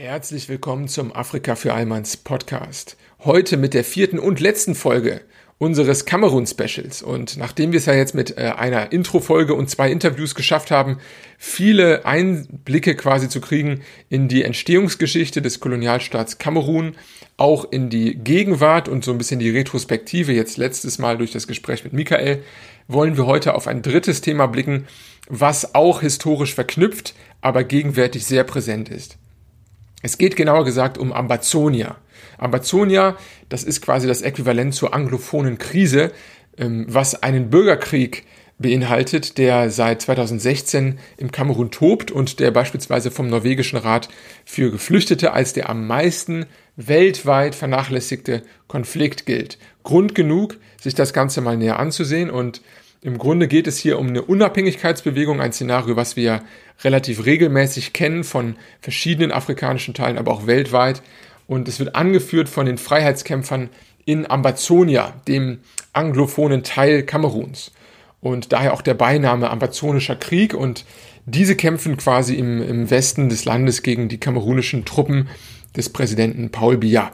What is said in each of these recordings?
Herzlich willkommen zum Afrika für Allmanns Podcast. Heute mit der vierten und letzten Folge unseres Kamerun-Specials. Und nachdem wir es ja jetzt mit äh, einer Intro-Folge und zwei Interviews geschafft haben, viele Einblicke quasi zu kriegen in die Entstehungsgeschichte des Kolonialstaats Kamerun, auch in die Gegenwart und so ein bisschen die Retrospektive, jetzt letztes Mal durch das Gespräch mit Michael, wollen wir heute auf ein drittes Thema blicken, was auch historisch verknüpft, aber gegenwärtig sehr präsent ist. Es geht genauer gesagt um Ambazonia. Ambazonia, das ist quasi das Äquivalent zur anglophonen Krise, ähm, was einen Bürgerkrieg beinhaltet, der seit 2016 im Kamerun tobt und der beispielsweise vom norwegischen Rat für Geflüchtete als der am meisten weltweit vernachlässigte Konflikt gilt. Grund genug, sich das Ganze mal näher anzusehen und im Grunde geht es hier um eine Unabhängigkeitsbewegung, ein Szenario, was wir relativ regelmäßig kennen von verschiedenen afrikanischen Teilen, aber auch weltweit. Und es wird angeführt von den Freiheitskämpfern in Ambazonia, dem anglophonen Teil Kameruns. Und daher auch der Beiname Ambazonischer Krieg. Und diese kämpfen quasi im, im Westen des Landes gegen die kamerunischen Truppen des Präsidenten Paul Biya.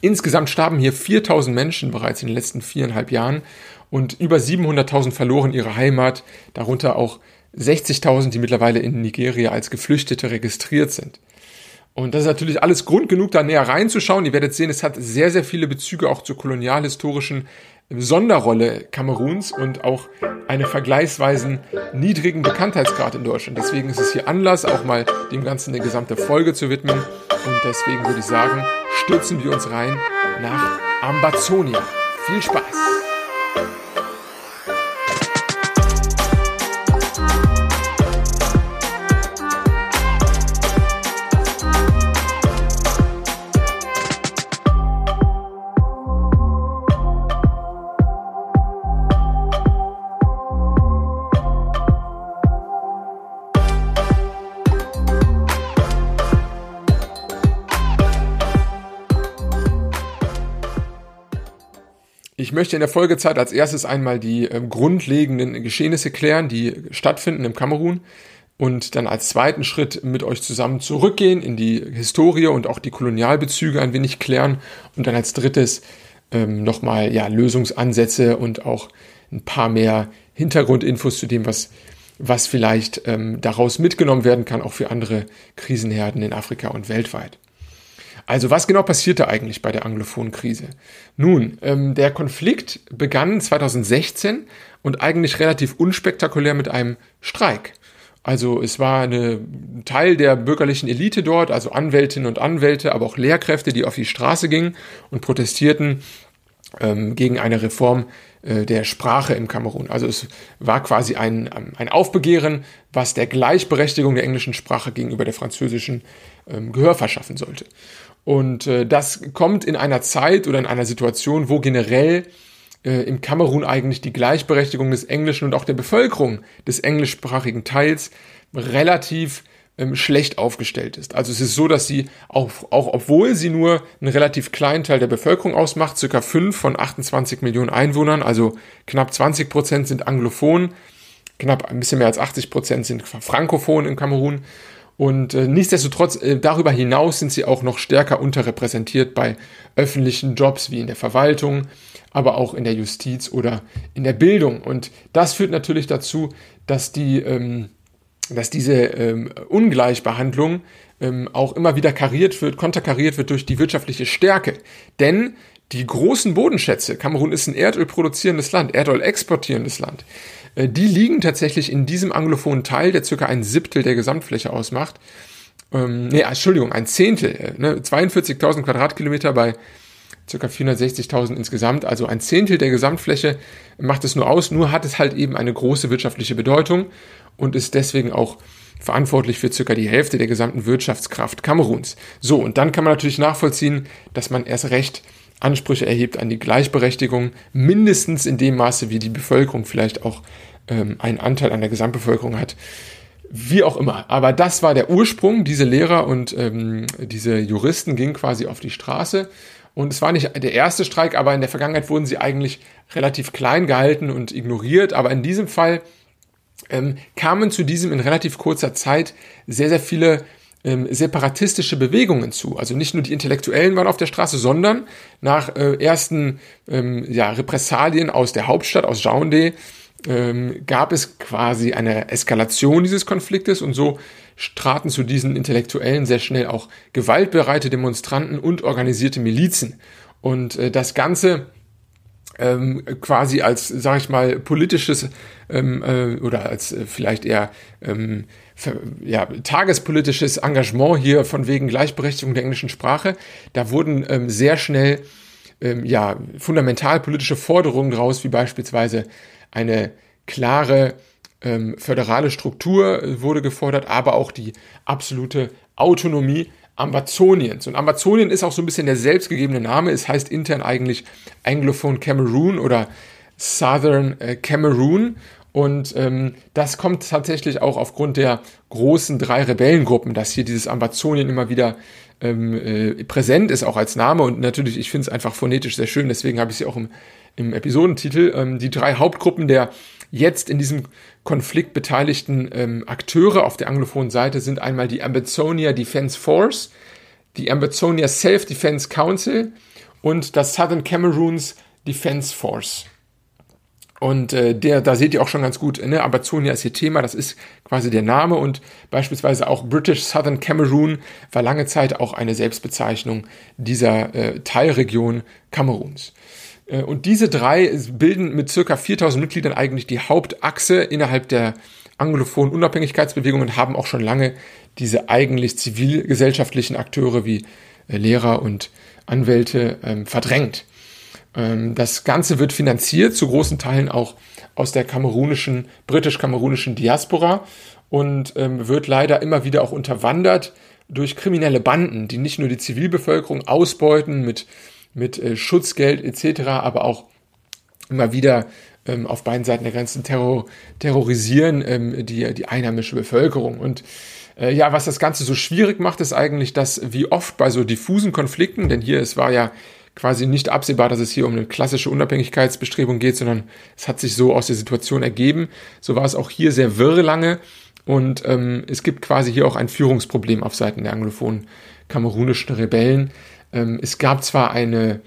Insgesamt starben hier 4000 Menschen bereits in den letzten viereinhalb Jahren und über 700.000 verloren ihre Heimat, darunter auch 60.000, die mittlerweile in Nigeria als Geflüchtete registriert sind. Und das ist natürlich alles Grund genug, da näher reinzuschauen. Ihr werdet sehen, es hat sehr, sehr viele Bezüge auch zur kolonialhistorischen Sonderrolle Kameruns und auch einen vergleichsweise niedrigen Bekanntheitsgrad in Deutschland. Deswegen ist es hier Anlass, auch mal dem Ganzen eine gesamte Folge zu widmen. Und deswegen würde ich sagen, stürzen wir uns rein nach Ambazonia. Viel Spaß! Ich möchte in der Folgezeit als erstes einmal die äh, grundlegenden Geschehnisse klären, die stattfinden im Kamerun und dann als zweiten Schritt mit euch zusammen zurückgehen in die Historie und auch die Kolonialbezüge ein wenig klären und dann als drittes ähm, nochmal ja, Lösungsansätze und auch ein paar mehr Hintergrundinfos zu dem, was, was vielleicht ähm, daraus mitgenommen werden kann, auch für andere Krisenherden in Afrika und weltweit. Also was genau passierte eigentlich bei der anglophonen Krise? Nun, ähm, der Konflikt begann 2016 und eigentlich relativ unspektakulär mit einem Streik. Also es war ein Teil der bürgerlichen Elite dort, also Anwältinnen und Anwälte, aber auch Lehrkräfte, die auf die Straße gingen und protestierten ähm, gegen eine Reform äh, der Sprache im Kamerun. Also es war quasi ein, ein Aufbegehren, was der Gleichberechtigung der englischen Sprache gegenüber der französischen ähm, Gehör verschaffen sollte. Und äh, das kommt in einer Zeit oder in einer Situation, wo generell äh, im Kamerun eigentlich die Gleichberechtigung des Englischen und auch der Bevölkerung des englischsprachigen Teils relativ ähm, schlecht aufgestellt ist. Also es ist so, dass sie auch, auch obwohl sie nur einen relativ kleinen Teil der Bevölkerung ausmacht, circa 5 von 28 Millionen Einwohnern, also knapp 20 Prozent sind anglophon, knapp ein bisschen mehr als 80 Prozent sind frankophon in Kamerun und äh, nichtsdestotrotz, äh, darüber hinaus sind sie auch noch stärker unterrepräsentiert bei öffentlichen Jobs wie in der Verwaltung, aber auch in der Justiz oder in der Bildung. Und das führt natürlich dazu, dass die, ähm, dass diese ähm, Ungleichbehandlung ähm, auch immer wieder kariert wird, konterkariert wird durch die wirtschaftliche Stärke. Denn die großen Bodenschätze, Kamerun ist ein Erdöl produzierendes Land, Erdöl exportierendes Land, die liegen tatsächlich in diesem anglophonen Teil, der circa ein Siebtel der Gesamtfläche ausmacht. Ähm, nee, Entschuldigung, ein Zehntel, äh, ne, 42.000 Quadratkilometer bei circa 460.000 insgesamt, also ein Zehntel der Gesamtfläche macht es nur aus, nur hat es halt eben eine große wirtschaftliche Bedeutung und ist deswegen auch verantwortlich für circa die Hälfte der gesamten Wirtschaftskraft Kameruns. So, und dann kann man natürlich nachvollziehen, dass man erst recht Ansprüche erhebt an die Gleichberechtigung, mindestens in dem Maße, wie die Bevölkerung vielleicht auch ähm, einen Anteil an der Gesamtbevölkerung hat. Wie auch immer. Aber das war der Ursprung. Diese Lehrer und ähm, diese Juristen gingen quasi auf die Straße. Und es war nicht der erste Streik, aber in der Vergangenheit wurden sie eigentlich relativ klein gehalten und ignoriert. Aber in diesem Fall ähm, kamen zu diesem in relativ kurzer Zeit sehr, sehr viele ähm, separatistische Bewegungen zu. Also nicht nur die Intellektuellen waren auf der Straße, sondern nach äh, ersten ähm, ja, Repressalien aus der Hauptstadt, aus Jaunde, ähm, gab es quasi eine Eskalation dieses Konfliktes und so traten zu diesen Intellektuellen sehr schnell auch gewaltbereite Demonstranten und organisierte Milizen. Und äh, das Ganze ähm, quasi als, sage ich mal, politisches ähm, äh, oder als äh, vielleicht eher ähm, für, ja, tagespolitisches Engagement hier von wegen Gleichberechtigung der englischen Sprache. Da wurden ähm, sehr schnell ähm, ja, fundamental politische Forderungen draus, wie beispielsweise eine klare ähm, föderale Struktur wurde gefordert, aber auch die absolute Autonomie Ambazoniens. Und Ambazonien ist auch so ein bisschen der selbstgegebene Name. Es heißt intern eigentlich Anglophone Cameroon oder Southern äh, Cameroon. Und ähm, das kommt tatsächlich auch aufgrund der großen drei Rebellengruppen, dass hier dieses Ambazonien immer wieder ähm, äh, präsent ist, auch als Name. Und natürlich, ich finde es einfach phonetisch sehr schön, deswegen habe ich sie auch im, im Episodentitel. Ähm, die drei Hauptgruppen der jetzt in diesem Konflikt beteiligten ähm, Akteure auf der anglophonen Seite sind einmal die Ambazonia Defense Force, die Ambazonia Self-Defense Council und das Southern Cameroons Defense Force. Und äh, der, da seht ihr auch schon ganz gut, ne, Ambazonia ist hier Thema, das ist quasi der Name und beispielsweise auch British Southern Cameroon war lange Zeit auch eine Selbstbezeichnung dieser äh, Teilregion Kameruns. Äh, und diese drei bilden mit circa 4000 Mitgliedern eigentlich die Hauptachse innerhalb der anglophonen Unabhängigkeitsbewegung und haben auch schon lange diese eigentlich zivilgesellschaftlichen Akteure wie äh, Lehrer und Anwälte ähm, verdrängt. Ähm, das Ganze wird finanziert, zu großen Teilen auch aus der kamerunischen, britisch-kamerunischen Diaspora und ähm, wird leider immer wieder auch unterwandert durch kriminelle Banden, die nicht nur die Zivilbevölkerung ausbeuten mit mit äh, Schutzgeld etc., aber auch immer wieder ähm, auf beiden Seiten der Grenzen terror, terrorisieren ähm, die, die einheimische Bevölkerung. Und äh, ja, was das Ganze so schwierig macht, ist eigentlich, dass wie oft bei so diffusen Konflikten, denn hier, es war ja quasi nicht absehbar, dass es hier um eine klassische Unabhängigkeitsbestrebung geht, sondern es hat sich so aus der Situation ergeben. So war es auch hier sehr wirr lange und ähm, es gibt quasi hier auch ein Führungsproblem auf Seiten der anglophonen kamerunischen Rebellen. Ähm, es gab zwar eine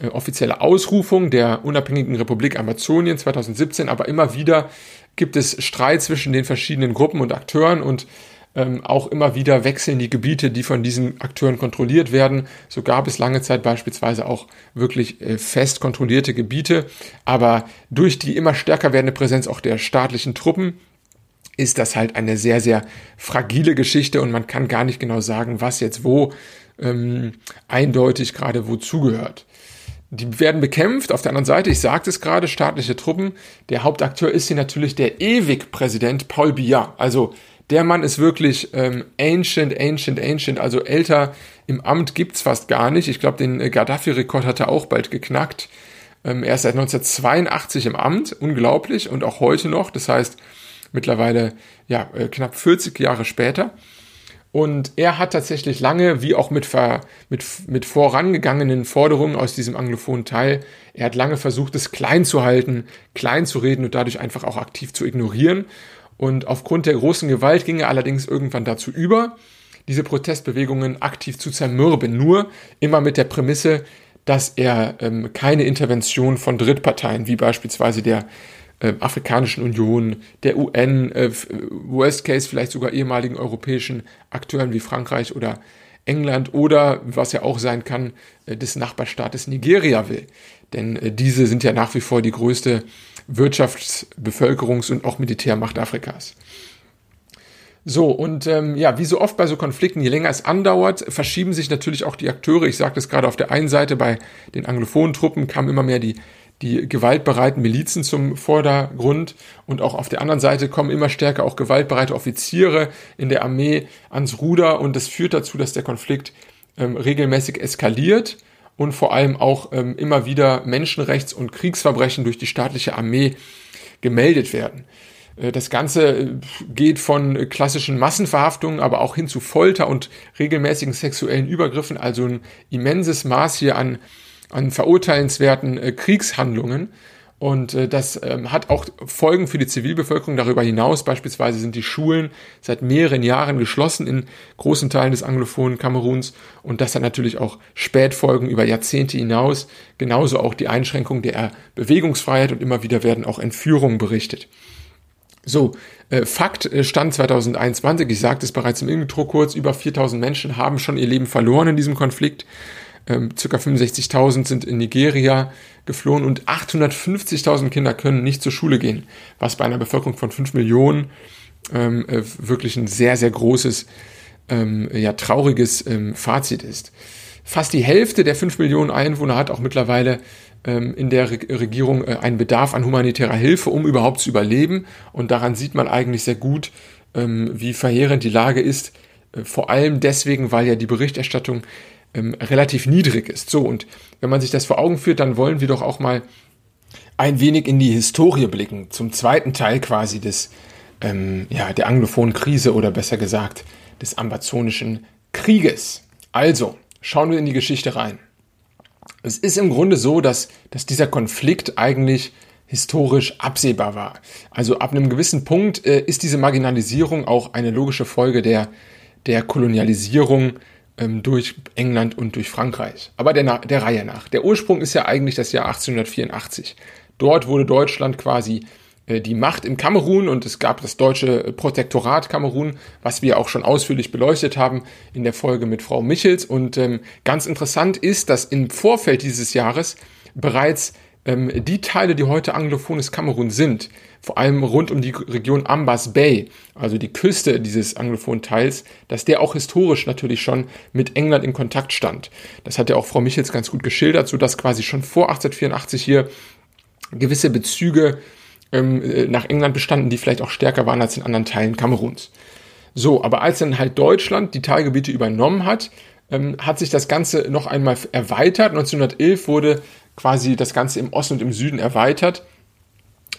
äh, offizielle Ausrufung der unabhängigen Republik Amazonien 2017, aber immer wieder gibt es Streit zwischen den verschiedenen Gruppen und Akteuren und ähm, auch immer wieder wechseln die Gebiete, die von diesen Akteuren kontrolliert werden. So gab es lange Zeit beispielsweise auch wirklich äh, fest kontrollierte Gebiete, aber durch die immer stärker werdende Präsenz auch der staatlichen Truppen ist das halt eine sehr, sehr fragile Geschichte und man kann gar nicht genau sagen, was jetzt wo ähm, eindeutig gerade wozu gehört. Die werden bekämpft. Auf der anderen Seite, ich sagte es gerade, staatliche Truppen. Der Hauptakteur ist hier natürlich der Ewig-Präsident Paul Biya. Also der Mann ist wirklich ähm, ancient, ancient, ancient. Also älter im Amt gibt's fast gar nicht. Ich glaube, den äh, Gaddafi-Rekord hat er auch bald geknackt. Ähm, er ist seit 1982 im Amt, unglaublich, und auch heute noch. Das heißt, mittlerweile ja äh, knapp 40 Jahre später. Und er hat tatsächlich lange, wie auch mit, ver, mit, mit vorangegangenen Forderungen aus diesem anglophonen Teil, er hat lange versucht, es klein zu halten, klein zu reden und dadurch einfach auch aktiv zu ignorieren. Und aufgrund der großen Gewalt ging er allerdings irgendwann dazu über, diese Protestbewegungen aktiv zu zermürben. Nur immer mit der Prämisse, dass er ähm, keine Intervention von Drittparteien, wie beispielsweise der äh, Afrikanischen Union, der UN, äh, Worst Case vielleicht sogar ehemaligen europäischen Akteuren wie Frankreich oder England oder, was ja auch sein kann, äh, des Nachbarstaates Nigeria will. Denn äh, diese sind ja nach wie vor die größte Wirtschafts-, Bevölkerungs- und auch Militärmacht Afrikas. So, und ähm, ja, wie so oft bei so Konflikten, je länger es andauert, verschieben sich natürlich auch die Akteure. Ich sagte es gerade auf der einen Seite, bei den anglophonen Truppen kamen immer mehr die die gewaltbereiten Milizen zum Vordergrund. Und auch auf der anderen Seite kommen immer stärker auch gewaltbereite Offiziere in der Armee ans Ruder. Und das führt dazu, dass der Konflikt ähm, regelmäßig eskaliert und vor allem auch ähm, immer wieder Menschenrechts- und Kriegsverbrechen durch die staatliche Armee gemeldet werden. Äh, das Ganze äh, geht von klassischen Massenverhaftungen, aber auch hin zu Folter und regelmäßigen sexuellen Übergriffen, also ein immenses Maß hier an an verurteilenswerten äh, Kriegshandlungen. Und äh, das ähm, hat auch Folgen für die Zivilbevölkerung. Darüber hinaus beispielsweise sind die Schulen seit mehreren Jahren geschlossen in großen Teilen des anglophonen Kameruns. Und das hat natürlich auch Spätfolgen über Jahrzehnte hinaus. Genauso auch die Einschränkung der Bewegungsfreiheit und immer wieder werden auch Entführungen berichtet. So, äh, Fakt äh, stand 2021, ich sagte es bereits im Intro kurz, über 4000 Menschen haben schon ihr Leben verloren in diesem Konflikt. Ähm, circa 65.000 sind in Nigeria geflohen und 850.000 Kinder können nicht zur Schule gehen, was bei einer Bevölkerung von 5 Millionen ähm, äh, wirklich ein sehr, sehr großes, ähm, ja, trauriges ähm, Fazit ist. Fast die Hälfte der 5 Millionen Einwohner hat auch mittlerweile ähm, in der Re Regierung äh, einen Bedarf an humanitärer Hilfe, um überhaupt zu überleben. Und daran sieht man eigentlich sehr gut, ähm, wie verheerend die Lage ist. Äh, vor allem deswegen, weil ja die Berichterstattung ähm, relativ niedrig ist. So, und wenn man sich das vor Augen führt, dann wollen wir doch auch mal ein wenig in die Historie blicken, zum zweiten Teil quasi des, ähm, ja, der anglophonen Krise oder besser gesagt des amazonischen Krieges. Also, schauen wir in die Geschichte rein. Es ist im Grunde so, dass, dass dieser Konflikt eigentlich historisch absehbar war. Also ab einem gewissen Punkt äh, ist diese Marginalisierung auch eine logische Folge der, der Kolonialisierung ähm, durch England und durch Frankreich. Aber der, der Reihe nach. Der Ursprung ist ja eigentlich das Jahr 1884. Dort wurde Deutschland quasi äh, die Macht im Kamerun und es gab das deutsche Protektorat Kamerun, was wir auch schon ausführlich beleuchtet haben in der Folge mit Frau Michels. Und ähm, ganz interessant ist, dass im Vorfeld dieses Jahres bereits ähm, die Teile, die heute anglophones Kamerun sind, vor allem rund um die Region Ambas Bay, also die Küste dieses anglophonen Teils, dass der auch historisch natürlich schon mit England in Kontakt stand. Das hat ja auch Frau Michels ganz gut geschildert, so dass quasi schon vor 1884 hier gewisse Bezüge ähm, äh, nach England bestanden, die vielleicht auch stärker waren als in anderen Teilen Kameruns. So, aber als dann halt Deutschland die Teilgebiete übernommen hat, ähm, hat sich das Ganze noch einmal erweitert. 1911 wurde quasi das Ganze im Osten und im Süden erweitert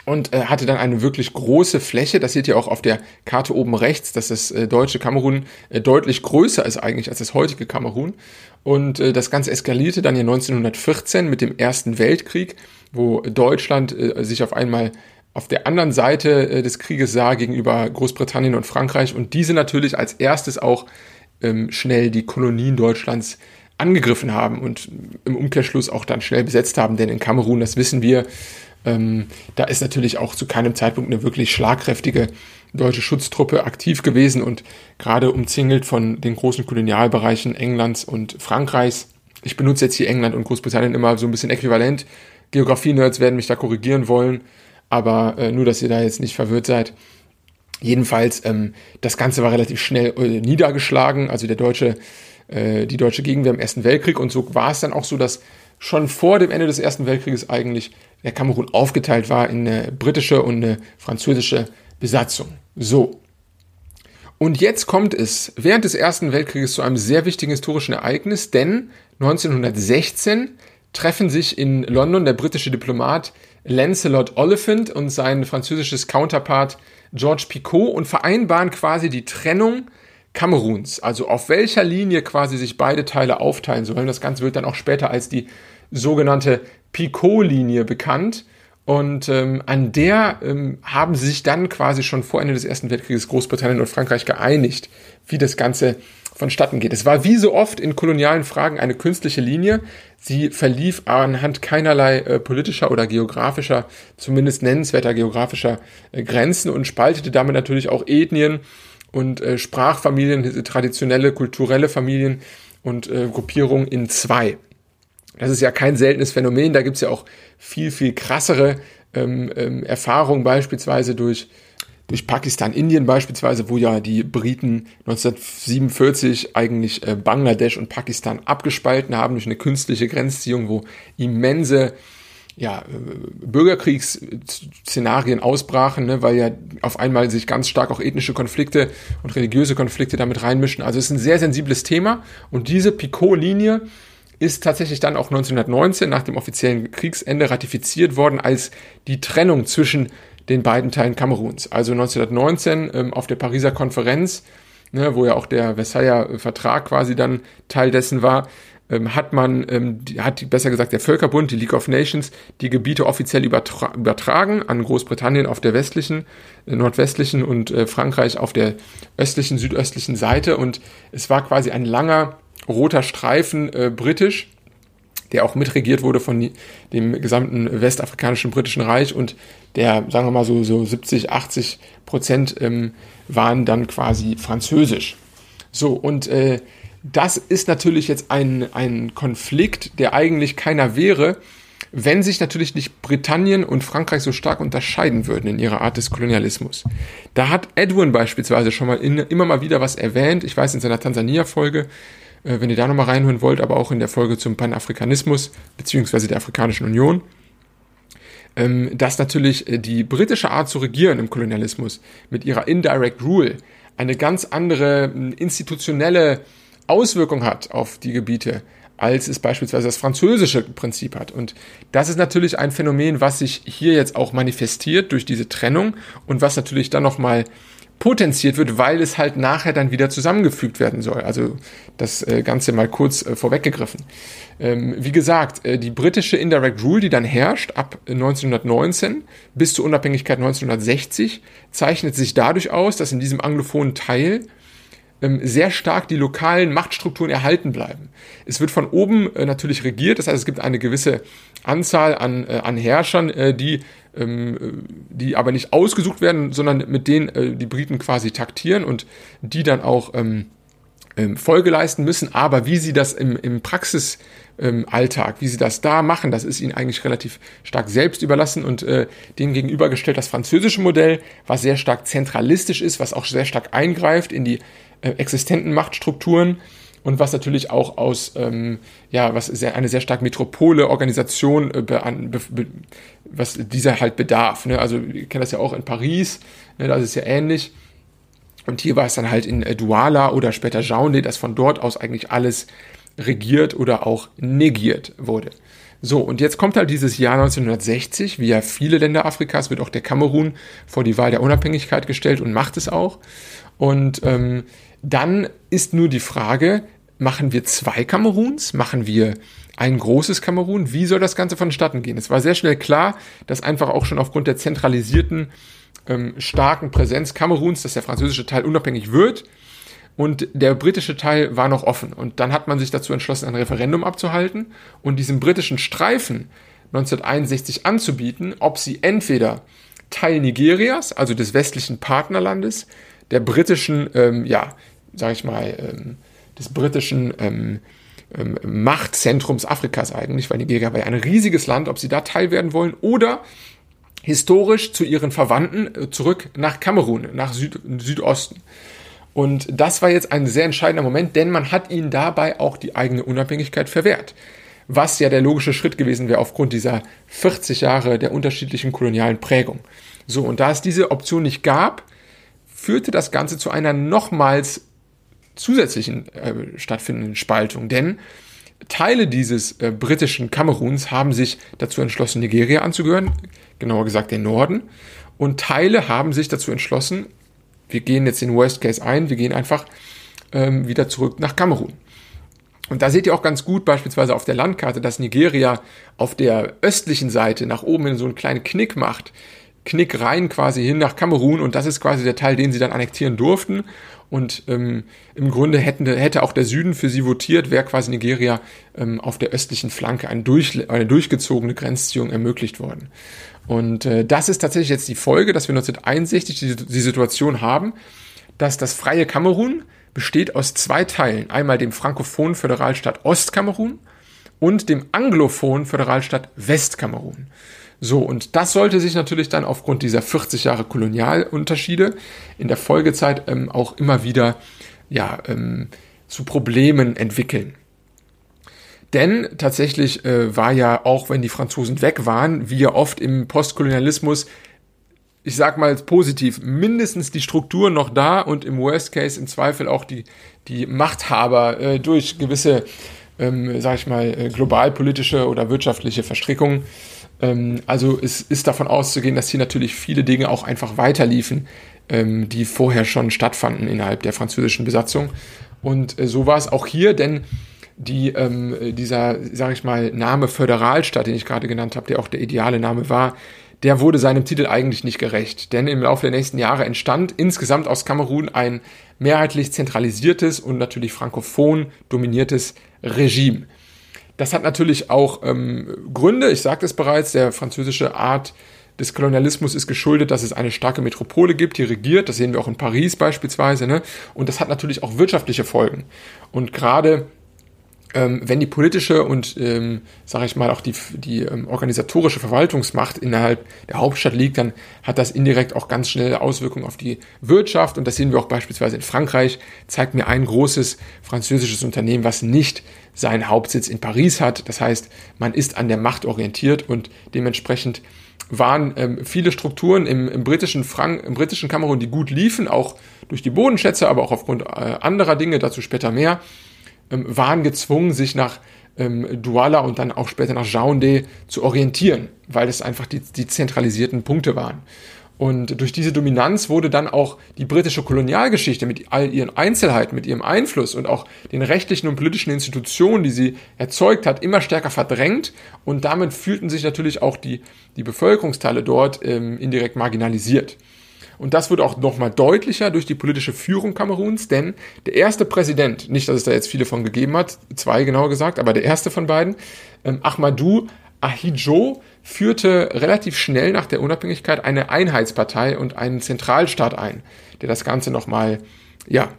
und äh, hatte dann eine wirklich große Fläche. Das seht ihr auch auf der Karte oben rechts, dass das äh, deutsche Kamerun äh, deutlich größer ist eigentlich als das heutige Kamerun. Und äh, das Ganze eskalierte dann hier 1914 mit dem Ersten Weltkrieg, wo Deutschland äh, sich auf einmal auf der anderen Seite äh, des Krieges sah gegenüber Großbritannien und Frankreich und diese natürlich als erstes auch ähm, schnell die Kolonien Deutschlands angegriffen haben und im Umkehrschluss auch dann schnell besetzt haben, denn in Kamerun, das wissen wir, ähm, da ist natürlich auch zu keinem Zeitpunkt eine wirklich schlagkräftige deutsche Schutztruppe aktiv gewesen und gerade umzingelt von den großen Kolonialbereichen Englands und Frankreichs. Ich benutze jetzt hier England und Großbritannien immer so ein bisschen äquivalent. Geografie-Nerds werden mich da korrigieren wollen, aber äh, nur, dass ihr da jetzt nicht verwirrt seid. Jedenfalls, ähm, das Ganze war relativ schnell äh, niedergeschlagen, also der deutsche, äh, die deutsche Gegenwehr im Ersten Weltkrieg und so war es dann auch so, dass schon vor dem Ende des Ersten Weltkrieges eigentlich der Kamerun aufgeteilt war in eine britische und eine französische Besatzung. So. Und jetzt kommt es während des Ersten Weltkrieges zu einem sehr wichtigen historischen Ereignis, denn 1916 treffen sich in London der britische Diplomat Lancelot Oliphant und sein französisches Counterpart George Picot und vereinbaren quasi die Trennung Kameruns. Also auf welcher Linie quasi sich beide Teile aufteilen sollen. Das Ganze wird dann auch später als die sogenannte Picot-Linie bekannt. Und ähm, an der ähm, haben sie sich dann quasi schon vor Ende des Ersten Weltkrieges Großbritannien und Frankreich geeinigt, wie das Ganze vonstatten geht. Es war wie so oft in kolonialen Fragen eine künstliche Linie. Sie verlief anhand keinerlei äh, politischer oder geografischer, zumindest nennenswerter geografischer äh, Grenzen und spaltete damit natürlich auch Ethnien und äh, Sprachfamilien, traditionelle, kulturelle Familien und äh, Gruppierungen in zwei. Das ist ja kein seltenes Phänomen, da gibt's ja auch viel, viel krassere ähm, ähm, Erfahrungen, beispielsweise durch, durch Pakistan, Indien beispielsweise, wo ja die Briten 1947 eigentlich äh, Bangladesch und Pakistan abgespalten haben durch eine künstliche Grenzziehung, wo immense ja, äh, Bürgerkriegsszenarien ausbrachen, ne, weil ja auf einmal sich ganz stark auch ethnische Konflikte und religiöse Konflikte damit reinmischen. Also es ist ein sehr sensibles Thema und diese Picot-Linie ist tatsächlich dann auch 1919 nach dem offiziellen Kriegsende ratifiziert worden als die Trennung zwischen den beiden Teilen Kameruns. Also 1919 ähm, auf der Pariser Konferenz, ne, wo ja auch der Versailler Vertrag quasi dann Teil dessen war, ähm, hat man, ähm, hat besser gesagt der Völkerbund, die League of Nations, die Gebiete offiziell übertra übertragen an Großbritannien auf der westlichen, äh, nordwestlichen und äh, Frankreich auf der östlichen, südöstlichen Seite. Und es war quasi ein langer roter Streifen äh, britisch, der auch mitregiert wurde von dem gesamten westafrikanischen britischen Reich und der, sagen wir mal so, so 70, 80 Prozent ähm, waren dann quasi französisch. So, und äh, das ist natürlich jetzt ein, ein Konflikt, der eigentlich keiner wäre, wenn sich natürlich nicht Britannien und Frankreich so stark unterscheiden würden in ihrer Art des Kolonialismus. Da hat Edwin beispielsweise schon mal in, immer mal wieder was erwähnt, ich weiß in seiner Tansania-Folge, äh, wenn ihr da nochmal reinhören wollt, aber auch in der Folge zum Panafrikanismus beziehungsweise der Afrikanischen Union, ähm, dass natürlich äh, die britische Art zu regieren im Kolonialismus mit ihrer Indirect Rule eine ganz andere institutionelle Auswirkung hat auf die Gebiete, als es beispielsweise das französische Prinzip hat. Und das ist natürlich ein Phänomen, was sich hier jetzt auch manifestiert durch diese Trennung und was natürlich dann nochmal potenziert wird, weil es halt nachher dann wieder zusammengefügt werden soll. Also das äh, Ganze mal kurz äh, vorweggegriffen. Ähm, wie gesagt, äh, die britische Indirect Rule, die dann herrscht ab 1919 bis zur Unabhängigkeit 1960, zeichnet sich dadurch aus, dass in diesem anglophonen Teil ähm, sehr stark die lokalen Machtstrukturen erhalten bleiben. Es wird von oben äh, natürlich regiert, das heißt, es gibt eine gewisse Anzahl an, äh, an Herrschern, äh, die, ähm, äh, die aber nicht ausgesucht werden, sondern mit denen äh, die Briten quasi taktieren und die dann auch ähm, ähm, Folge leisten müssen. Aber wie sie das im, im Praxis ähm, Alltag, wie sie das da machen, das ist ihnen eigentlich relativ stark selbst überlassen und äh, dem gegenübergestellt das französische Modell, was sehr stark zentralistisch ist, was auch sehr stark eingreift in die existenten Machtstrukturen und was natürlich auch aus, ähm, ja, was sehr, eine sehr stark Metropole Organisation, äh, be, be, was dieser halt bedarf. Ne? Also, ihr kennt das ja auch in Paris, ne? das ist ja ähnlich. Und hier war es dann halt in äh, Douala oder später Jaunde, dass von dort aus eigentlich alles regiert oder auch negiert wurde. So, und jetzt kommt halt dieses Jahr 1960, wie ja viele Länder Afrikas, wird auch der Kamerun vor die Wahl der Unabhängigkeit gestellt und macht es auch. Und ähm, dann ist nur die Frage, machen wir zwei Kameruns? Machen wir ein großes Kamerun? Wie soll das Ganze vonstatten gehen? Es war sehr schnell klar, dass einfach auch schon aufgrund der zentralisierten, ähm, starken Präsenz Kameruns, dass der französische Teil unabhängig wird und der britische Teil war noch offen. Und dann hat man sich dazu entschlossen, ein Referendum abzuhalten und diesem britischen Streifen 1961 anzubieten, ob sie entweder Teil Nigerias, also des westlichen Partnerlandes, der britischen, ähm, ja, sag ich mal, ähm, des britischen ähm, ähm, Machtzentrums Afrikas eigentlich, weil Nigeria war ja ein riesiges Land, ob sie da teil werden wollen oder historisch zu ihren Verwandten äh, zurück nach Kamerun, nach Süd Südosten. Und das war jetzt ein sehr entscheidender Moment, denn man hat ihnen dabei auch die eigene Unabhängigkeit verwehrt. Was ja der logische Schritt gewesen wäre aufgrund dieser 40 Jahre der unterschiedlichen kolonialen Prägung. So, und da es diese Option nicht gab, führte das Ganze zu einer nochmals zusätzlichen äh, stattfindenden Spaltung. Denn Teile dieses äh, britischen Kameruns haben sich dazu entschlossen, Nigeria anzugehören, genauer gesagt den Norden. Und Teile haben sich dazu entschlossen, wir gehen jetzt den Worst Case ein, wir gehen einfach ähm, wieder zurück nach Kamerun. Und da seht ihr auch ganz gut beispielsweise auf der Landkarte, dass Nigeria auf der östlichen Seite nach oben in so einen kleinen Knick macht. Knick rein quasi hin nach Kamerun und das ist quasi der Teil, den sie dann annektieren durften. Und ähm, im Grunde hätten, hätte auch der Süden für sie votiert, wäre quasi Nigeria ähm, auf der östlichen Flanke ein durch, eine durchgezogene Grenzziehung ermöglicht worden. Und äh, das ist tatsächlich jetzt die Folge, dass wir 1961 die, die Situation haben, dass das freie Kamerun besteht aus zwei Teilen. Einmal dem frankophonen Föderalstaat Ostkamerun und dem anglophonen Föderalstaat Westkamerun. So, und das sollte sich natürlich dann aufgrund dieser 40 Jahre Kolonialunterschiede in der Folgezeit ähm, auch immer wieder ja, ähm, zu Problemen entwickeln. Denn tatsächlich äh, war ja, auch wenn die Franzosen weg waren, wie ja oft im Postkolonialismus, ich sag mal positiv, mindestens die Struktur noch da und im Worst Case im Zweifel auch die, die Machthaber äh, durch gewisse, ähm, sag ich mal, äh, globalpolitische oder wirtschaftliche Verstrickungen. Ähm, also es ist davon auszugehen, dass hier natürlich viele Dinge auch einfach weiterliefen, ähm, die vorher schon stattfanden innerhalb der französischen Besatzung. Und äh, so war es auch hier, denn die ähm, dieser, sage ich mal, Name Föderalstaat, den ich gerade genannt habe, der auch der ideale Name war, der wurde seinem Titel eigentlich nicht gerecht. Denn im Laufe der nächsten Jahre entstand insgesamt aus Kamerun ein mehrheitlich zentralisiertes und natürlich frankophon dominiertes Regime. Das hat natürlich auch ähm, Gründe, ich sagte es bereits, der französische Art des Kolonialismus ist geschuldet, dass es eine starke Metropole gibt, die regiert, das sehen wir auch in Paris beispielsweise, ne? und das hat natürlich auch wirtschaftliche Folgen. Und gerade ähm, wenn die politische und, ähm, sage ich mal, auch die, die ähm, organisatorische Verwaltungsmacht innerhalb der Hauptstadt liegt, dann hat das indirekt auch ganz schnelle Auswirkungen auf die Wirtschaft. Und das sehen wir auch beispielsweise in Frankreich, zeigt mir ein großes französisches Unternehmen, was nicht seinen Hauptsitz in Paris hat. Das heißt, man ist an der Macht orientiert und dementsprechend waren ähm, viele Strukturen im, im, britischen Frank im britischen Kamerun, die gut liefen, auch durch die Bodenschätze, aber auch aufgrund äh, anderer Dinge, dazu später mehr, ähm, waren gezwungen, sich nach ähm, Douala und dann auch später nach Jaoundé zu orientieren, weil es einfach die, die zentralisierten Punkte waren. Und durch diese Dominanz wurde dann auch die britische Kolonialgeschichte mit all ihren Einzelheiten, mit ihrem Einfluss und auch den rechtlichen und politischen Institutionen, die sie erzeugt hat, immer stärker verdrängt. Und damit fühlten sich natürlich auch die, die Bevölkerungsteile dort ähm, indirekt marginalisiert. Und das wurde auch nochmal deutlicher durch die politische Führung Kameruns, denn der erste Präsident, nicht, dass es da jetzt viele von gegeben hat, zwei genauer gesagt, aber der erste von beiden, ähm, Ahmadou Ahidjo, führte relativ schnell nach der Unabhängigkeit eine Einheitspartei und einen Zentralstaat ein, der das Ganze nochmal, ja,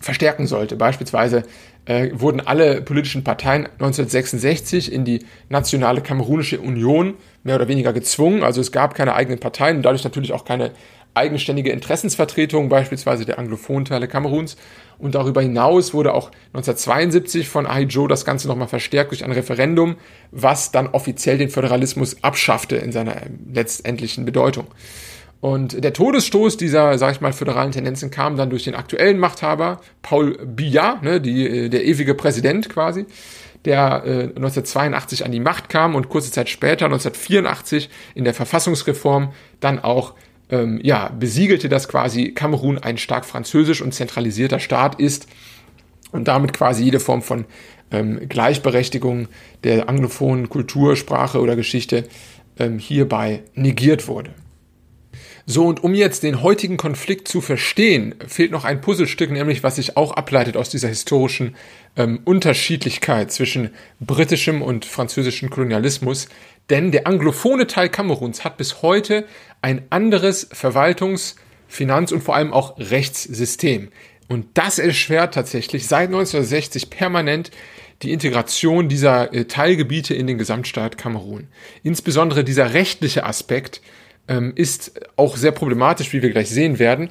verstärken sollte. Beispielsweise äh, wurden alle politischen Parteien 1966 in die Nationale Kamerunische Union mehr oder weniger gezwungen. Also es gab keine eigenen Parteien und dadurch natürlich auch keine eigenständige Interessensvertretung, beispielsweise der Anglophonteile Kameruns. Und darüber hinaus wurde auch 1972 von Ahidjo das Ganze nochmal verstärkt durch ein Referendum, was dann offiziell den Föderalismus abschaffte in seiner letztendlichen Bedeutung. Und der Todesstoß dieser, sag ich mal, föderalen Tendenzen kam dann durch den aktuellen Machthaber, Paul Biya, ne, die, der ewige Präsident quasi, der äh, 1982 an die Macht kam und kurze Zeit später, 1984, in der Verfassungsreform dann auch ähm, ja, besiegelte das quasi Kamerun ein stark französisch und zentralisierter Staat ist und damit quasi jede Form von ähm, Gleichberechtigung der anglophonen Kultur, Sprache oder Geschichte ähm, hierbei negiert wurde. So, und um jetzt den heutigen Konflikt zu verstehen, fehlt noch ein Puzzlestück, nämlich was sich auch ableitet aus dieser historischen ähm, Unterschiedlichkeit zwischen britischem und französischem Kolonialismus. Denn der anglophone Teil Kameruns hat bis heute ein anderes Verwaltungs-, Finanz- und vor allem auch Rechtssystem. Und das erschwert tatsächlich seit 1960 permanent die Integration dieser äh, Teilgebiete in den Gesamtstaat Kamerun. Insbesondere dieser rechtliche Aspekt ähm, ist auch sehr problematisch, wie wir gleich sehen werden.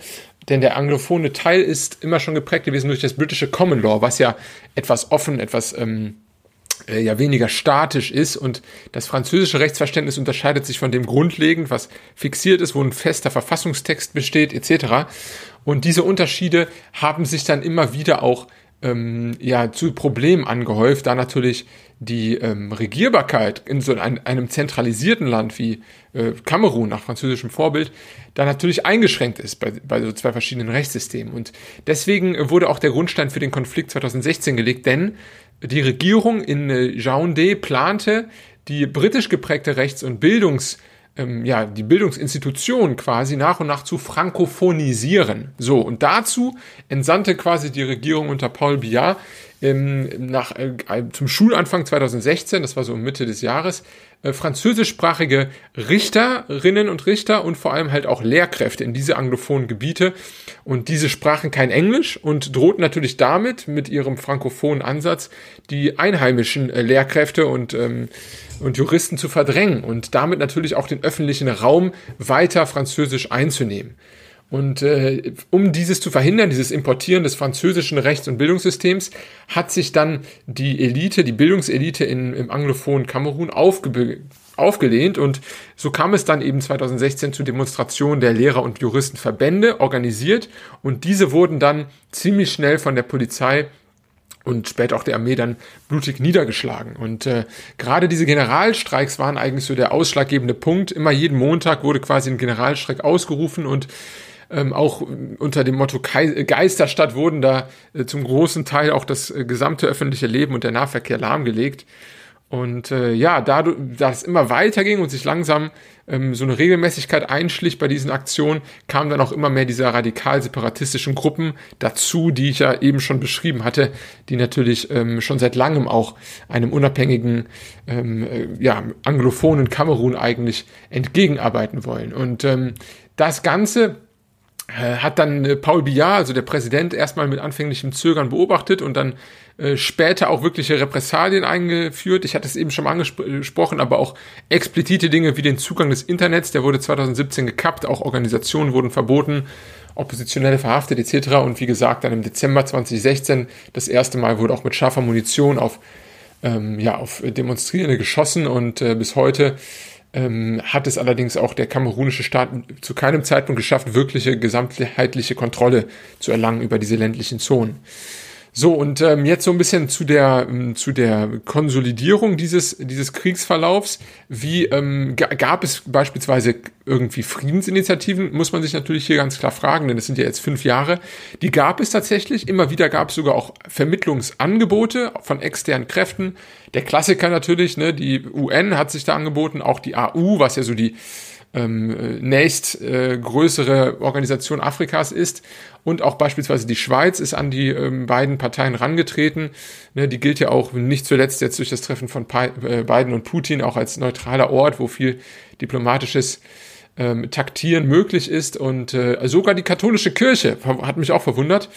Denn der anglophone Teil ist immer schon geprägt gewesen durch das britische Common Law, was ja etwas offen, etwas ähm, äh, ja weniger statisch ist und das französische Rechtsverständnis unterscheidet sich von dem grundlegend, was fixiert ist, wo ein fester Verfassungstext besteht etc. Und diese Unterschiede haben sich dann immer wieder auch ähm, ja zu Problemen angehäuft, da natürlich die ähm, Regierbarkeit in so einem, einem zentralisierten Land wie äh, Kamerun nach französischem Vorbild da natürlich eingeschränkt ist bei, bei so zwei verschiedenen Rechtssystemen. Und deswegen wurde auch der Grundstein für den Konflikt 2016 gelegt, denn die Regierung in äh, Yaoundé plante, die britisch geprägte Rechts- und Bildungs- ähm, ja, die Bildungsinstitution quasi nach und nach zu frankophonisieren. So, und dazu entsandte quasi die Regierung unter Paul Biya ähm, nach, äh, zum Schulanfang 2016, das war so Mitte des Jahres, äh, französischsprachige Richterinnen und Richter und vor allem halt auch Lehrkräfte in diese anglophonen Gebiete. Und diese sprachen kein Englisch und drohten natürlich damit mit ihrem frankophonen Ansatz die einheimischen äh, Lehrkräfte und ähm, und Juristen zu verdrängen und damit natürlich auch den öffentlichen Raum weiter französisch einzunehmen. Und äh, um dieses zu verhindern, dieses Importieren des französischen Rechts- und Bildungssystems, hat sich dann die Elite, die Bildungselite in, im anglophonen Kamerun aufge aufgelehnt und so kam es dann eben 2016 zu Demonstrationen der Lehrer- und Juristenverbände organisiert und diese wurden dann ziemlich schnell von der Polizei und später auch der Armee dann blutig niedergeschlagen. Und äh, gerade diese Generalstreiks waren eigentlich so der ausschlaggebende Punkt. Immer jeden Montag wurde quasi ein Generalstreik ausgerufen und ähm, auch unter dem Motto Geisterstadt wurden da äh, zum großen Teil auch das äh, gesamte öffentliche Leben und der Nahverkehr lahmgelegt. Und äh, ja, da, da es immer weiterging und sich langsam ähm, so eine Regelmäßigkeit einschlich bei diesen Aktionen, kamen dann auch immer mehr diese radikal-separatistischen Gruppen dazu, die ich ja eben schon beschrieben hatte, die natürlich ähm, schon seit langem auch einem unabhängigen, ähm, äh, ja, anglophonen Kamerun eigentlich entgegenarbeiten wollen. Und ähm, das Ganze hat dann äh, Paul Biya, also der Präsident, erstmal mit anfänglichem Zögern beobachtet und dann äh, später auch wirkliche Repressalien eingeführt. Ich hatte es eben schon angesprochen, aber auch explizite Dinge wie den Zugang des Internets, der wurde 2017 gekappt, auch Organisationen wurden verboten, Oppositionelle verhaftet etc. Und wie gesagt, dann im Dezember 2016 das erste Mal wurde auch mit scharfer Munition auf, ähm, ja, auf Demonstrierende geschossen und äh, bis heute ähm, hat es allerdings auch der kamerunische Staat zu keinem Zeitpunkt geschafft, wirkliche gesamtheitliche Kontrolle zu erlangen über diese ländlichen Zonen. So, und ähm, jetzt so ein bisschen zu der, ähm, zu der Konsolidierung dieses, dieses Kriegsverlaufs. Wie ähm, gab es beispielsweise irgendwie Friedensinitiativen, muss man sich natürlich hier ganz klar fragen, denn es sind ja jetzt fünf Jahre. Die gab es tatsächlich. Immer wieder gab es sogar auch Vermittlungsangebote von externen Kräften. Der Klassiker natürlich, ne, die UN hat sich da angeboten, auch die AU, was ja so die ähm, äh, nächst äh, größere Organisation Afrikas ist. Und auch beispielsweise die Schweiz ist an die ähm, beiden Parteien rangetreten. Ne, die gilt ja auch nicht zuletzt jetzt durch das Treffen von pa äh, Biden und Putin auch als neutraler Ort, wo viel diplomatisches ähm, Taktieren möglich ist. Und äh, sogar die katholische Kirche hat mich auch verwundert.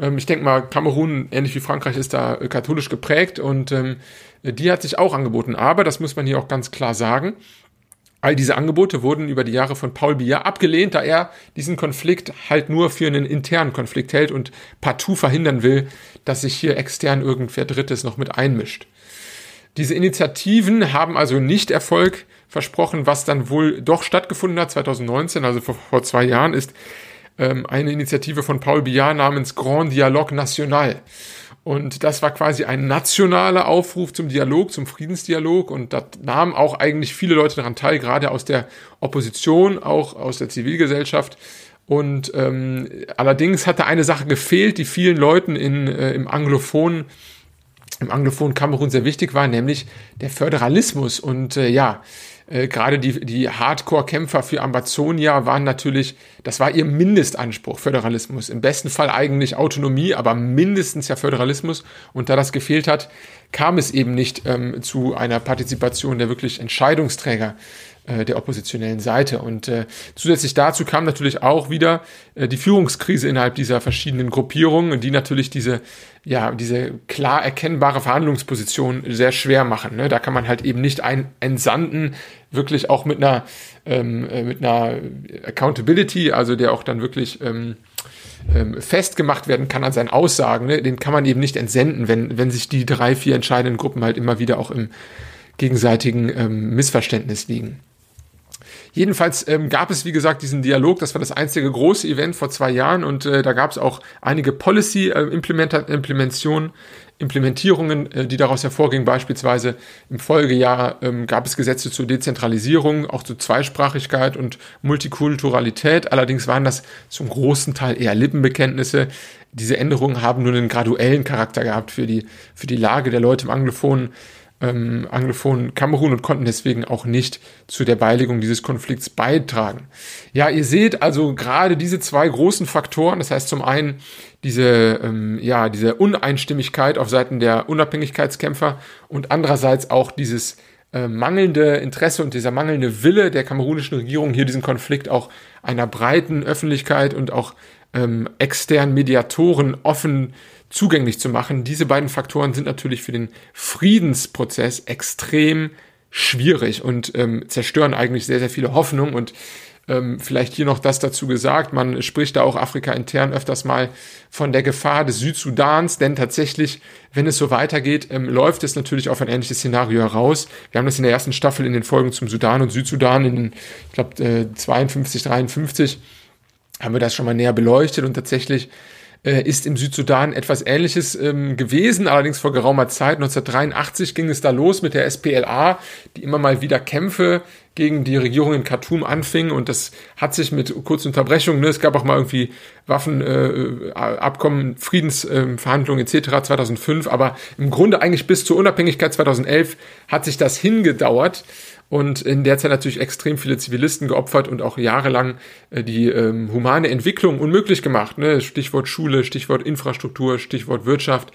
Ähm, ich denke mal, Kamerun, ähnlich wie Frankreich, ist da äh, katholisch geprägt und ähm, die hat sich auch angeboten. Aber, das muss man hier auch ganz klar sagen, All diese Angebote wurden über die Jahre von Paul Biya abgelehnt, da er diesen Konflikt halt nur für einen internen Konflikt hält und partout verhindern will, dass sich hier extern irgendwer Drittes noch mit einmischt. Diese Initiativen haben also nicht Erfolg versprochen, was dann wohl doch stattgefunden hat 2019, also vor, vor zwei Jahren, ist ähm, eine Initiative von Paul Biya namens Grand Dialogue National. Und das war quasi ein nationaler Aufruf zum Dialog, zum Friedensdialog. Und da nahmen auch eigentlich viele Leute daran teil, gerade aus der Opposition, auch aus der Zivilgesellschaft. Und ähm, allerdings hatte eine Sache gefehlt, die vielen Leuten in, äh, im anglophonen im anglophonen Kamerun sehr wichtig war, nämlich der Föderalismus. Und äh, ja, äh, gerade die, die Hardcore-Kämpfer für Ambazonia waren natürlich, das war ihr Mindestanspruch, Föderalismus. Im besten Fall eigentlich Autonomie, aber mindestens ja Föderalismus. Und da das gefehlt hat, kam es eben nicht ähm, zu einer Partizipation der wirklich Entscheidungsträger äh, der oppositionellen Seite. Und äh, zusätzlich dazu kam natürlich auch wieder äh, die Führungskrise innerhalb dieser verschiedenen Gruppierungen, die natürlich diese, ja, diese klar erkennbare Verhandlungsposition sehr schwer machen. Ne? Da kann man halt eben nicht einen entsandten, wirklich auch mit einer, ähm, äh, mit einer Accountability, also der auch dann wirklich ähm, ähm, festgemacht werden kann an seinen Aussagen, ne? den kann man eben nicht entsenden, wenn, wenn sich die drei, vier entscheidenden Gruppen halt immer wieder auch im gegenseitigen ähm, Missverständnis liegen. Jedenfalls ähm, gab es, wie gesagt, diesen Dialog. Das war das einzige große Event vor zwei Jahren und äh, da gab es auch einige Policy-Implementationen, äh, Implementierungen, äh, die daraus hervorgingen. Beispielsweise im Folgejahr ähm, gab es Gesetze zur Dezentralisierung, auch zur Zweisprachigkeit und Multikulturalität. Allerdings waren das zum großen Teil eher Lippenbekenntnisse. Diese Änderungen haben nur einen graduellen Charakter gehabt für die, für die Lage der Leute im anglophonen ähm, anglophonen Kamerun und konnten deswegen auch nicht zu der Beilegung dieses Konflikts beitragen. Ja, ihr seht also gerade diese zwei großen Faktoren, das heißt zum einen diese, ähm, ja, diese Uneinstimmigkeit auf Seiten der Unabhängigkeitskämpfer und andererseits auch dieses äh, mangelnde Interesse und dieser mangelnde Wille der kamerunischen Regierung, hier diesen Konflikt auch einer breiten Öffentlichkeit und auch ähm, externen Mediatoren offen zugänglich zu machen. Diese beiden Faktoren sind natürlich für den Friedensprozess extrem schwierig und ähm, zerstören eigentlich sehr, sehr viele Hoffnungen und ähm, vielleicht hier noch das dazu gesagt, man spricht da auch Afrika intern öfters mal von der Gefahr des Südsudans, denn tatsächlich, wenn es so weitergeht, ähm, läuft es natürlich auf ein ähnliches Szenario heraus. Wir haben das in der ersten Staffel in den Folgen zum Sudan und Südsudan in ich glaube, äh, 52, 53 haben wir das schon mal näher beleuchtet und tatsächlich äh, ist im Südsudan etwas Ähnliches ähm, gewesen, allerdings vor geraumer Zeit. 1983 ging es da los mit der SPLA, die immer mal wieder Kämpfe gegen die Regierung in Khartoum anfing und das hat sich mit kurzen Unterbrechungen, ne, es gab auch mal irgendwie Waffenabkommen, äh, Friedensverhandlungen äh, etc. 2005, aber im Grunde eigentlich bis zur Unabhängigkeit 2011 hat sich das hingedauert und in der Zeit natürlich extrem viele Zivilisten geopfert und auch jahrelang äh, die ähm, humane Entwicklung unmöglich gemacht. Ne? Stichwort Schule, Stichwort Infrastruktur, Stichwort Wirtschaft.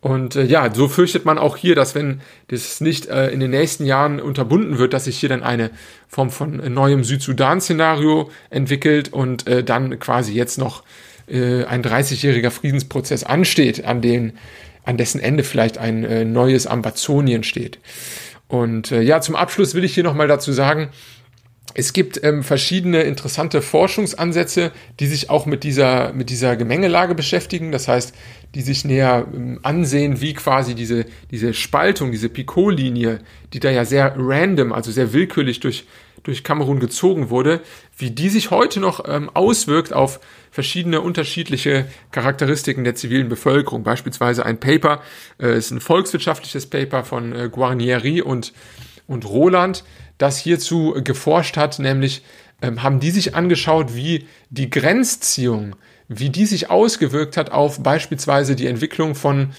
Und äh, ja, so fürchtet man auch hier, dass wenn das nicht äh, in den nächsten Jahren unterbunden wird, dass sich hier dann eine Form von neuem Südsudan-Szenario entwickelt und äh, dann quasi jetzt noch äh, ein 30-jähriger Friedensprozess ansteht, an den an dessen Ende vielleicht ein äh, neues Ambazonien steht. Und äh, ja, zum Abschluss will ich hier nochmal dazu sagen, es gibt ähm, verschiedene interessante Forschungsansätze, die sich auch mit dieser, mit dieser Gemengelage beschäftigen. Das heißt, die sich näher ähm, ansehen, wie quasi diese, diese Spaltung, diese Picot-Linie, die da ja sehr random, also sehr willkürlich durch, durch Kamerun gezogen wurde, wie die sich heute noch ähm, auswirkt auf verschiedene unterschiedliche Charakteristiken der zivilen Bevölkerung. Beispielsweise ein Paper, äh, ist ein volkswirtschaftliches Paper von äh, Guarnieri und, und Roland, das hierzu geforscht hat, nämlich ähm, haben die sich angeschaut, wie die Grenzziehung, wie die sich ausgewirkt hat auf beispielsweise die Entwicklung von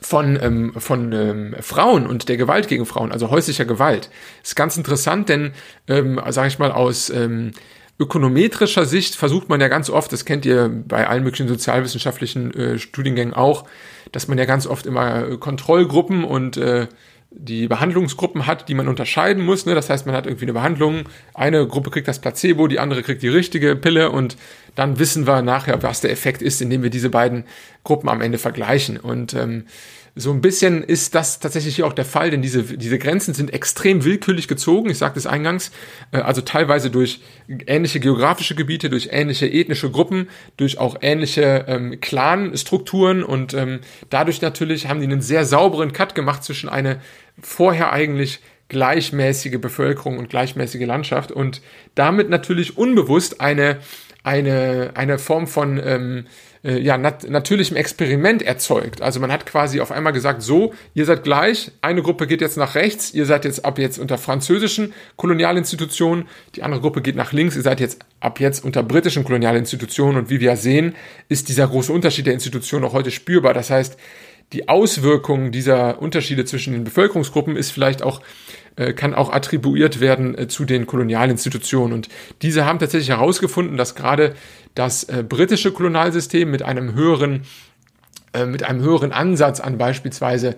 von, ähm, von ähm, Frauen und der Gewalt gegen Frauen, also häuslicher Gewalt. ist ganz interessant, denn, ähm, sage ich mal, aus ähm, ökonometrischer Sicht versucht man ja ganz oft, das kennt ihr bei allen möglichen sozialwissenschaftlichen äh, Studiengängen auch, dass man ja ganz oft immer äh, Kontrollgruppen und äh, die Behandlungsgruppen hat, die man unterscheiden muss. Ne? Das heißt, man hat irgendwie eine Behandlung, eine Gruppe kriegt das Placebo, die andere kriegt die richtige Pille und dann wissen wir nachher, was der Effekt ist, indem wir diese beiden Gruppen am Ende vergleichen. Und ähm, so ein bisschen ist das tatsächlich hier auch der Fall, denn diese, diese Grenzen sind extrem willkürlich gezogen, ich sagte es eingangs, äh, also teilweise durch ähnliche geografische Gebiete, durch ähnliche ethnische Gruppen, durch auch ähnliche ähm, Clan-Strukturen und ähm, dadurch natürlich haben die einen sehr sauberen Cut gemacht zwischen eine vorher eigentlich gleichmäßige Bevölkerung und gleichmäßige Landschaft und damit natürlich unbewusst eine, eine, eine Form von ähm, äh, ja, nat natürlichem Experiment erzeugt. Also man hat quasi auf einmal gesagt, so, ihr seid gleich, eine Gruppe geht jetzt nach rechts, ihr seid jetzt ab jetzt unter französischen Kolonialinstitutionen, die andere Gruppe geht nach links, ihr seid jetzt ab jetzt unter britischen Kolonialinstitutionen und wie wir sehen, ist dieser große Unterschied der Institutionen auch heute spürbar. Das heißt, die Auswirkungen dieser Unterschiede zwischen den Bevölkerungsgruppen ist vielleicht auch äh, kann auch attribuiert werden äh, zu den Kolonialinstitutionen. Und diese haben tatsächlich herausgefunden, dass gerade das äh, britische Kolonialsystem mit einem höheren, mit einem höheren Ansatz an beispielsweise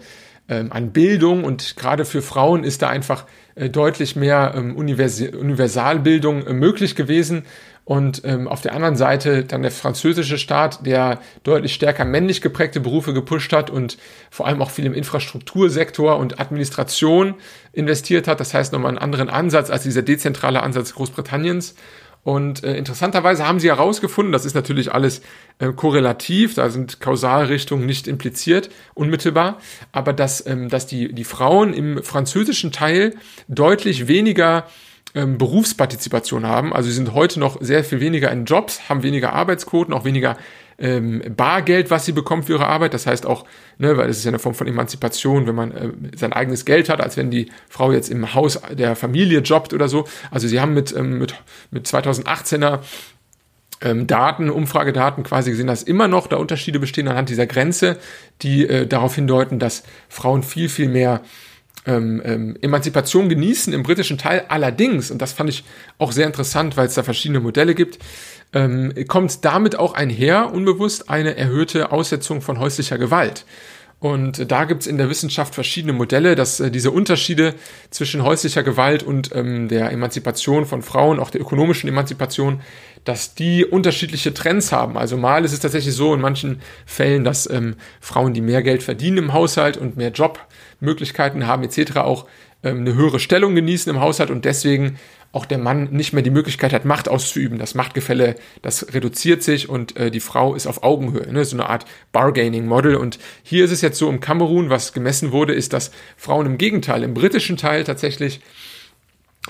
ähm, an Bildung und gerade für Frauen ist da einfach deutlich mehr ähm, Universalbildung möglich gewesen und ähm, auf der anderen Seite dann der französische Staat, der deutlich stärker männlich geprägte Berufe gepusht hat und vor allem auch viel im Infrastruktursektor und Administration investiert hat. Das heißt nochmal einen anderen Ansatz als dieser dezentrale Ansatz Großbritanniens. Und äh, interessanterweise haben sie herausgefunden, das ist natürlich alles äh, korrelativ, da sind Kausalrichtungen nicht impliziert, unmittelbar, aber dass, ähm, dass die, die Frauen im französischen Teil deutlich weniger ähm, Berufspartizipation haben. Also sie sind heute noch sehr viel weniger in Jobs, haben weniger Arbeitsquoten, auch weniger ähm, Bargeld, was sie bekommt für ihre Arbeit. Das heißt auch, ne, weil es ist ja eine Form von Emanzipation, wenn man äh, sein eigenes Geld hat, als wenn die Frau jetzt im Haus der Familie jobbt oder so. Also sie haben mit, ähm, mit, mit 2018er ähm, Daten, Umfragedaten quasi gesehen, dass immer noch da Unterschiede bestehen anhand dieser Grenze, die äh, darauf hindeuten, dass Frauen viel, viel mehr ähm, ähm, Emanzipation genießen im britischen Teil. Allerdings, und das fand ich auch sehr interessant, weil es da verschiedene Modelle gibt, ähm, kommt damit auch einher, unbewusst, eine erhöhte Aussetzung von häuslicher Gewalt. Und da gibt's in der Wissenschaft verschiedene Modelle, dass äh, diese Unterschiede zwischen häuslicher Gewalt und ähm, der Emanzipation von Frauen, auch der ökonomischen Emanzipation, dass die unterschiedliche Trends haben. Also mal ist es tatsächlich so in manchen Fällen, dass ähm, Frauen, die mehr Geld verdienen im Haushalt und mehr Jobmöglichkeiten haben etc., auch ähm, eine höhere Stellung genießen im Haushalt und deswegen auch der Mann nicht mehr die Möglichkeit hat, Macht auszuüben. Das Machtgefälle, das reduziert sich und äh, die Frau ist auf Augenhöhe. Ne? So eine Art Bargaining-Model. Und hier ist es jetzt so im Kamerun, was gemessen wurde, ist, dass Frauen im Gegenteil, im britischen Teil tatsächlich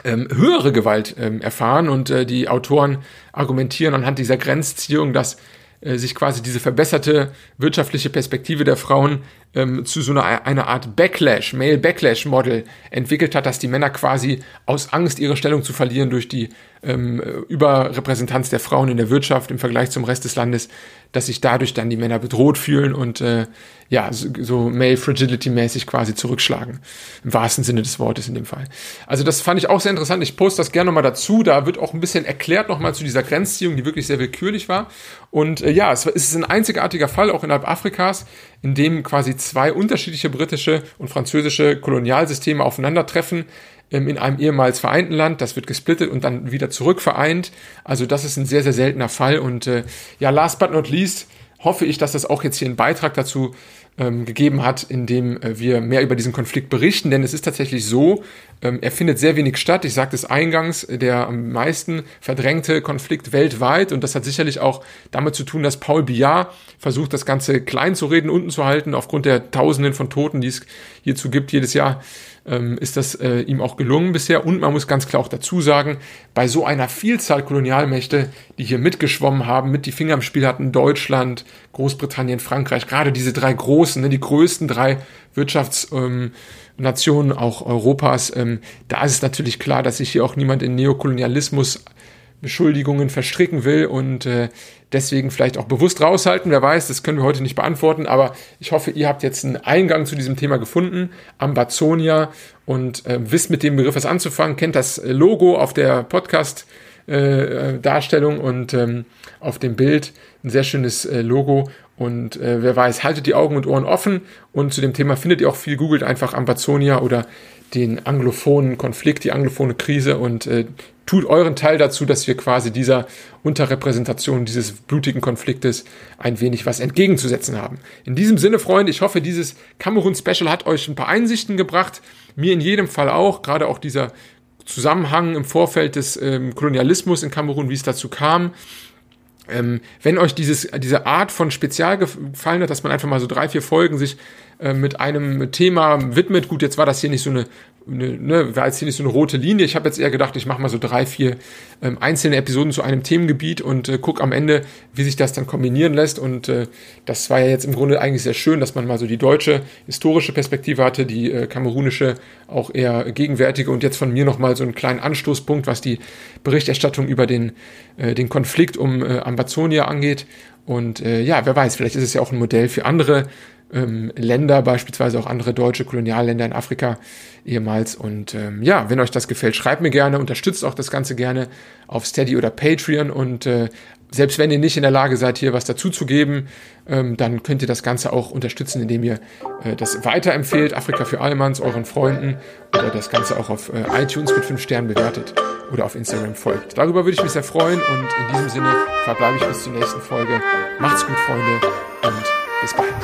ähm, höhere Gewalt ähm, erfahren und äh, die Autoren argumentieren anhand dieser Grenzziehung, dass äh, sich quasi diese verbesserte wirtschaftliche Perspektive der Frauen ähm, zu so einer eine Art Backlash, Male Backlash Model entwickelt hat, dass die Männer quasi aus Angst, ihre Stellung zu verlieren durch die ähm, Überrepräsentanz der Frauen in der Wirtschaft im Vergleich zum Rest des Landes, dass sich dadurch dann die Männer bedroht fühlen und äh, ja, so, so Male Fragility mäßig quasi zurückschlagen. Im wahrsten Sinne des Wortes in dem Fall. Also das fand ich auch sehr interessant. Ich poste das gerne nochmal dazu. Da wird auch ein bisschen erklärt nochmal zu dieser Grenzziehung, die wirklich sehr willkürlich war. Und äh, ja, es, es ist ein einzigartiger Fall auch innerhalb Afrikas, in dem quasi zwei unterschiedliche britische und französische Kolonialsysteme aufeinandertreffen ähm, in einem ehemals vereinten Land. Das wird gesplittet und dann wieder zurück vereint. Also das ist ein sehr, sehr seltener Fall. Und äh, ja, last but not least hoffe ich, dass das auch jetzt hier einen Beitrag dazu ähm, gegeben hat, in dem äh, wir mehr über diesen Konflikt berichten. Denn es ist tatsächlich so, ähm, er findet sehr wenig statt. Ich sagte es eingangs, der am meisten verdrängte Konflikt weltweit. Und das hat sicherlich auch damit zu tun, dass Paul Biard versucht, das Ganze klein zu reden, unten zu halten, aufgrund der Tausenden von Toten, die es hierzu gibt jedes Jahr ähm, ist das äh, ihm auch gelungen bisher. Und man muss ganz klar auch dazu sagen, bei so einer Vielzahl Kolonialmächte, die hier mitgeschwommen haben, mit die Finger im Spiel hatten, Deutschland, Großbritannien, Frankreich, gerade diese drei großen, ne, die größten drei Wirtschaftsnationen ähm, auch Europas, ähm, da ist es natürlich klar, dass sich hier auch niemand in Neokolonialismus Beschuldigungen verstricken will und äh, deswegen vielleicht auch bewusst raushalten. Wer weiß, das können wir heute nicht beantworten, aber ich hoffe, ihr habt jetzt einen Eingang zu diesem Thema gefunden, Ambazonia, und äh, wisst mit dem Begriff was anzufangen, kennt das Logo auf der Podcast. Äh, Darstellung und ähm, auf dem Bild ein sehr schönes äh, Logo und äh, wer weiß, haltet die Augen und Ohren offen und zu dem Thema findet ihr auch viel, googelt einfach Ambazonia oder den anglophonen Konflikt, die anglophone Krise und äh, tut euren Teil dazu, dass wir quasi dieser Unterrepräsentation dieses blutigen Konfliktes ein wenig was entgegenzusetzen haben. In diesem Sinne, Freunde, ich hoffe, dieses Kamerun-Special hat euch ein paar Einsichten gebracht. Mir in jedem Fall auch, gerade auch dieser Zusammenhang im Vorfeld des ähm, Kolonialismus in Kamerun, wie es dazu kam. Ähm, wenn euch dieses, diese Art von Spezial gefallen hat, dass man einfach mal so drei, vier Folgen sich äh, mit einem Thema widmet, gut, jetzt war das hier nicht so eine eine, ne, war jetzt hier nicht so eine rote Linie. Ich habe jetzt eher gedacht, ich mache mal so drei, vier ähm, einzelne Episoden zu einem Themengebiet und äh, guck am Ende, wie sich das dann kombinieren lässt. Und äh, das war ja jetzt im Grunde eigentlich sehr schön, dass man mal so die deutsche historische Perspektive hatte, die äh, kamerunische auch eher gegenwärtige und jetzt von mir nochmal so einen kleinen Anstoßpunkt, was die Berichterstattung über den, äh, den Konflikt um äh, Ambazonia angeht. Und äh, ja, wer weiß, vielleicht ist es ja auch ein Modell für andere ähm, Länder, beispielsweise auch andere deutsche Kolonialländer in Afrika ehemals. Und ähm, ja, wenn euch das gefällt, schreibt mir gerne, unterstützt auch das Ganze gerne auf Steady oder Patreon und äh, selbst wenn ihr nicht in der Lage seid, hier was dazuzugeben, ähm, dann könnt ihr das Ganze auch unterstützen, indem ihr äh, das weiterempfehlt, Afrika für Allmanns, euren Freunden oder das Ganze auch auf äh, iTunes mit 5 Sternen bewertet oder auf Instagram folgt. Darüber würde ich mich sehr freuen und in diesem Sinne verbleibe ich bis zur nächsten Folge. Macht's gut, Freunde, und bis bald.